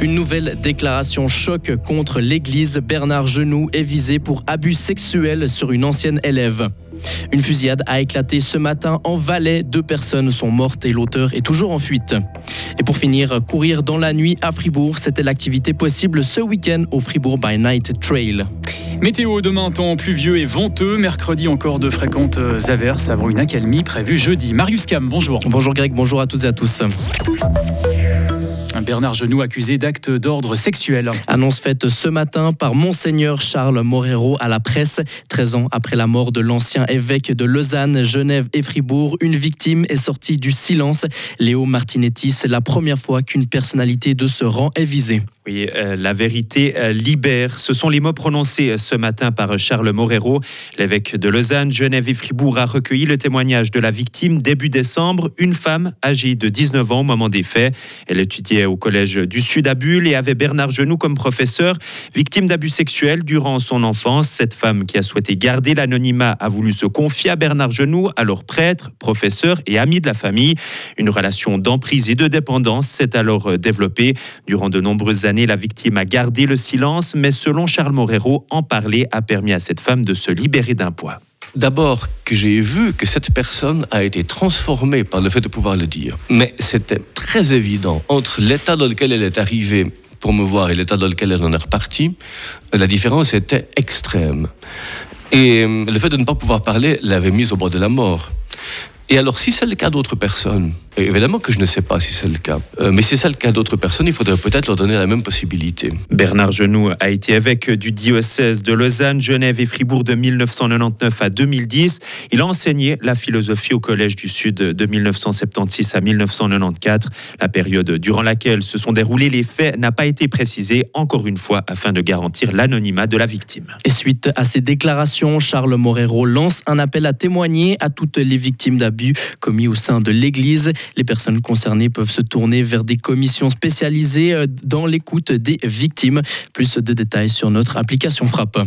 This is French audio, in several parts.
Une nouvelle déclaration choc contre l'Église. Bernard Genoux est visé pour abus sexuels sur une ancienne élève. Une fusillade a éclaté ce matin en Valais. Deux personnes sont mortes et l'auteur est toujours en fuite. Et pour finir, courir dans la nuit à Fribourg, c'était l'activité possible ce week-end au Fribourg by Night Trail. Météo demain, temps pluvieux et venteux. Mercredi, encore de fréquentes averses avant une accalmie prévue jeudi. Marius Cam, bonjour. Bonjour Greg, bonjour à toutes et à tous. Bernard Genoux accusé d'actes d'ordre sexuel. Annonce faite ce matin par Monseigneur Charles Morero à la presse. 13 ans après la mort de l'ancien évêque de Lausanne, Genève et Fribourg, une victime est sortie du silence. Léo Martinetti, c'est la première fois qu'une personnalité de ce rang est visée. Oui, euh, la vérité euh, libère. Ce sont les mots prononcés euh, ce matin par Charles Morero. L'évêque de Lausanne, Genève et Fribourg a recueilli le témoignage de la victime début décembre, une femme âgée de 19 ans au moment des faits. Elle étudiait au collège du Sud à Bulle et avait Bernard Genoux comme professeur. Victime d'abus sexuels durant son enfance, cette femme qui a souhaité garder l'anonymat a voulu se confier à Bernard Genoux, alors prêtre, professeur et ami de la famille. Une relation d'emprise et de dépendance s'est alors développée durant de nombreuses années la victime a gardé le silence, mais selon Charles Morero, en parler a permis à cette femme de se libérer d'un poids. D'abord que j'ai vu que cette personne a été transformée par le fait de pouvoir le dire. Mais c'était très évident entre l'état dans lequel elle est arrivée pour me voir et l'état dans lequel elle en est repartie, la différence était extrême. Et euh, le fait de ne pas pouvoir parler l'avait mise au bord de la mort. Et alors, si c'est le cas d'autres personnes, évidemment que je ne sais pas si c'est le cas, euh, mais si c'est le cas d'autres personnes, il faudrait peut-être leur donner la même possibilité. Bernard Genoux a été évêque du diocèse de Lausanne, Genève et Fribourg de 1999 à 2010. Il a enseigné la philosophie au Collège du Sud de 1976 à 1994. La période durant laquelle se sont déroulés les faits n'a pas été précisée, encore une fois, afin de garantir l'anonymat de la victime. Et suite à ces déclarations, Charles Morero lance un appel à témoigner à toutes les victimes d'abus commis au sein de l'Église. Les personnes concernées peuvent se tourner vers des commissions spécialisées euh, dans l'écoute des victimes. Plus de détails sur notre application Frappe.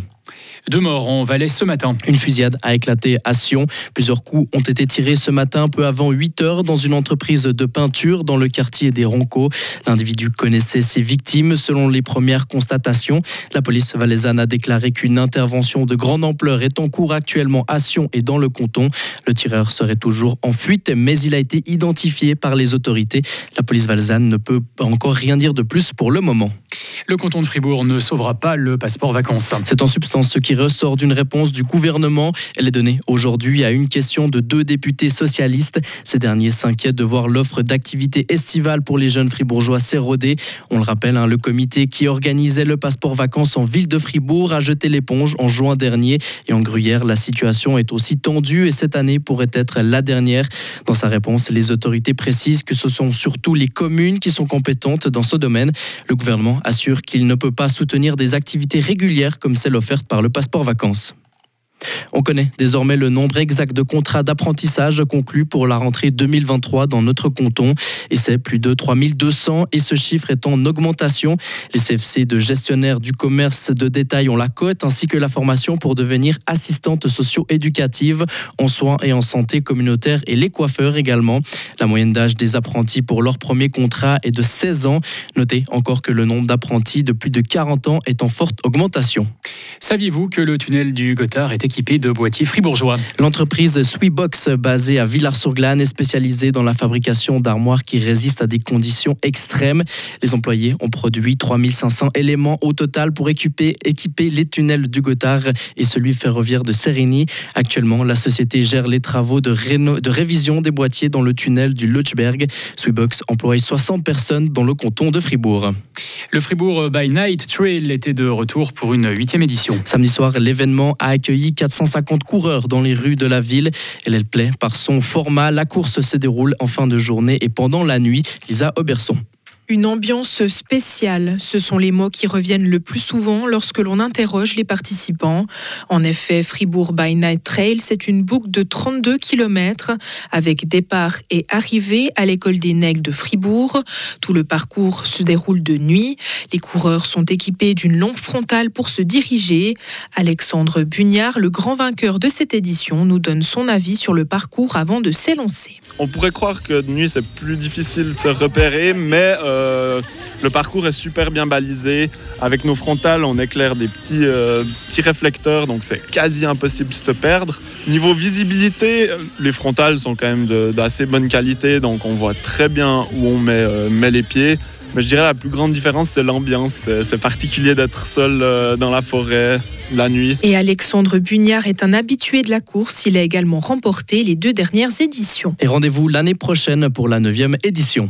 Deux morts en Valais ce matin. Une fusillade a éclaté à Sion. Plusieurs coups ont été tirés ce matin, peu avant 8 heures, dans une entreprise de peinture dans le quartier des Roncos. L'individu connaissait ses victimes selon les premières constatations. La police valaisanne a déclaré qu'une intervention de grande ampleur est en cours actuellement à Sion et dans le canton. Le tireur serait toujours en fuite, mais il a été identifié par les autorités. La police valaisanne ne peut encore rien dire de plus pour le moment. Le canton de Fribourg ne sauvera pas le passeport vacances. C'est en substance ce qui ressort d'une réponse du gouvernement. Elle est donnée aujourd'hui à une question de deux députés socialistes. Ces derniers s'inquiètent de voir l'offre d'activité estivale pour les jeunes fribourgeois s'éroder. On le rappelle, hein, le comité qui organisait le passeport vacances en ville de Fribourg a jeté l'éponge en juin dernier. Et en Gruyère, la situation est aussi tendue et cette année pourrait être la dernière. Dans sa réponse, les autorités précisent que ce sont surtout les communes qui sont compétentes dans ce domaine. Le gouvernement assure qu'il ne peut pas soutenir des activités régulières comme celle offerte par le passeport vacances. On connaît désormais le nombre exact de contrats d'apprentissage conclus pour la rentrée 2023 dans notre canton et c'est plus de 3200 et ce chiffre est en augmentation. Les CFC de gestionnaires du commerce de détail ont la cote ainsi que la formation pour devenir assistante socio-éducative en soins et en santé communautaire et les coiffeurs également. La moyenne d'âge des apprentis pour leur premier contrat est de 16 ans. Notez encore que le nombre d'apprentis de plus de 40 ans est en forte augmentation. Saviez-vous que le tunnel du Gothard était de boîtiers fribourgeois. L'entreprise Sweetbox, basée à Villars-sur-Glane, est spécialisée dans la fabrication d'armoires qui résistent à des conditions extrêmes. Les employés ont produit 3500 éléments au total pour équiper, équiper les tunnels du Gothard et celui ferroviaire de Sérigny. Actuellement, la société gère les travaux de, révision des boîtiers dans le tunnel du Lutschberg. Sweetbox emploie 60 personnes dans le canton de Fribourg. Le Fribourg by Night Trail était de retour pour une huitième édition. Samedi soir, l'événement a accueilli 450 coureurs dans les rues de la ville. Elle, plaît par son format. La course se déroule en fin de journée et pendant la nuit. Lisa Auberson. Une ambiance spéciale, ce sont les mots qui reviennent le plus souvent lorsque l'on interroge les participants. En effet, Fribourg by Night Trail, c'est une boucle de 32 km avec départ et arrivée à l'école des Nègres de Fribourg. Tout le parcours se déroule de nuit. Les coureurs sont équipés d'une lampe frontale pour se diriger. Alexandre Bugnard, le grand vainqueur de cette édition, nous donne son avis sur le parcours avant de s'élancer. On pourrait croire que de nuit c'est plus difficile de se repérer, mais euh, le, le parcours est super bien balisé. Avec nos frontales, on éclaire des petits, euh, petits réflecteurs, donc c'est quasi impossible de se perdre. Niveau visibilité, les frontales sont quand même d'assez bonne qualité, donc on voit très bien où on met, euh, met les pieds. Mais je dirais la plus grande différence, c'est l'ambiance. C'est particulier d'être seul euh, dans la forêt la nuit. Et Alexandre Bugnard est un habitué de la course. Il a également remporté les deux dernières éditions. Et rendez-vous l'année prochaine pour la 9e édition.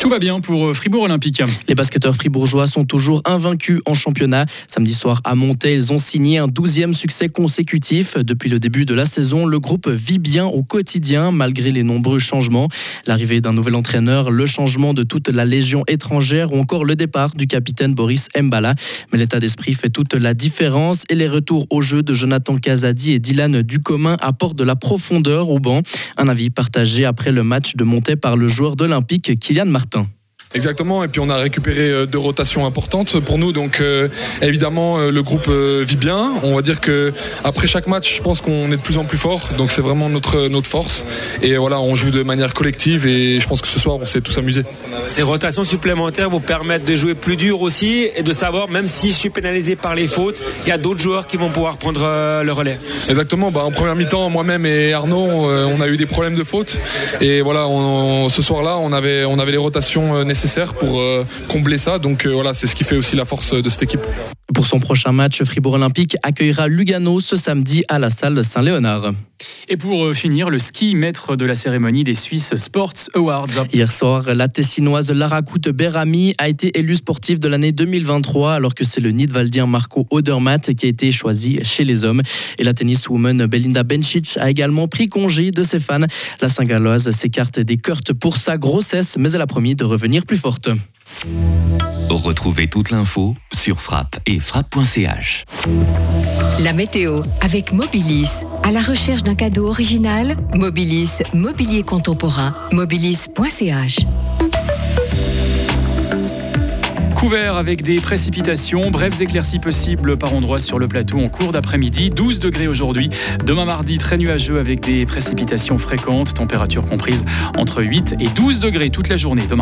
Tout va bien pour euh, Fribourg Olympique. Les basketteurs fribourgeois sont toujours invaincus en championnat. Samedi soir à Montaix, ils ont signé un 12e succès consécutif. Depuis le début de la saison, le groupe vit bien au quotidien malgré les nombreux changements. L'arrivée d'un nouvel entraîneur, le changement de toute la légion étrangère ou encore le départ du capitaine Boris Mbala. Mais l'état d'esprit fait toute la différence et les retours au jeu de Jonathan Casadi et Dylan Ducommun apportent de la profondeur au banc. Un avis partagé après le match de Montaix par le joueur d'Olympique Kylian Martin. Martin. Exactement, et puis on a récupéré euh, deux rotations importantes pour nous, donc euh, évidemment euh, le groupe vit bien. On va dire que après chaque match, je pense qu'on est de plus en plus fort, donc c'est vraiment notre notre force. Et voilà, on joue de manière collective, et je pense que ce soir on s'est tous amusés. Ces rotations supplémentaires vous permettent de jouer plus dur aussi et de savoir, même si je suis pénalisé par les fautes, il y a d'autres joueurs qui vont pouvoir prendre le relais. Exactement. Bah, en première mi-temps, moi-même et Arnaud, on a eu des problèmes de faute, et voilà, on- ce soir-là, on avait on avait les rotations euh, pour euh, combler ça. Donc euh, voilà, c'est ce qui fait aussi la force de cette équipe. Pour son prochain match, Fribourg Olympique accueillera Lugano ce samedi à la salle Saint-Léonard. Et pour euh, finir, le ski maître de la cérémonie des Swiss Sports Awards. Hier soir, la tessinoise Lara Berami a été élue sportive de l'année 2023 alors que c'est le Nidwaldien Marco Odermatt qui a été choisi chez les hommes. Et la tenniswoman Belinda Bencic a également pris congé de ses fans. La Saint-Galloise s'écarte des Kurt pour sa grossesse, mais elle a promis de revenir plus forte. Retrouvez toute l'info sur frappe et frappe.ch. La météo avec Mobilis. À la recherche d'un cadeau original, Mobilis, mobilier contemporain, mobilis.ch. Couvert avec des précipitations, brèves éclaircies possibles par endroits sur le plateau en cours d'après-midi. 12 degrés aujourd'hui. Demain mardi, très nuageux avec des précipitations fréquentes, température comprise entre 8 et 12 degrés toute la journée. Demain.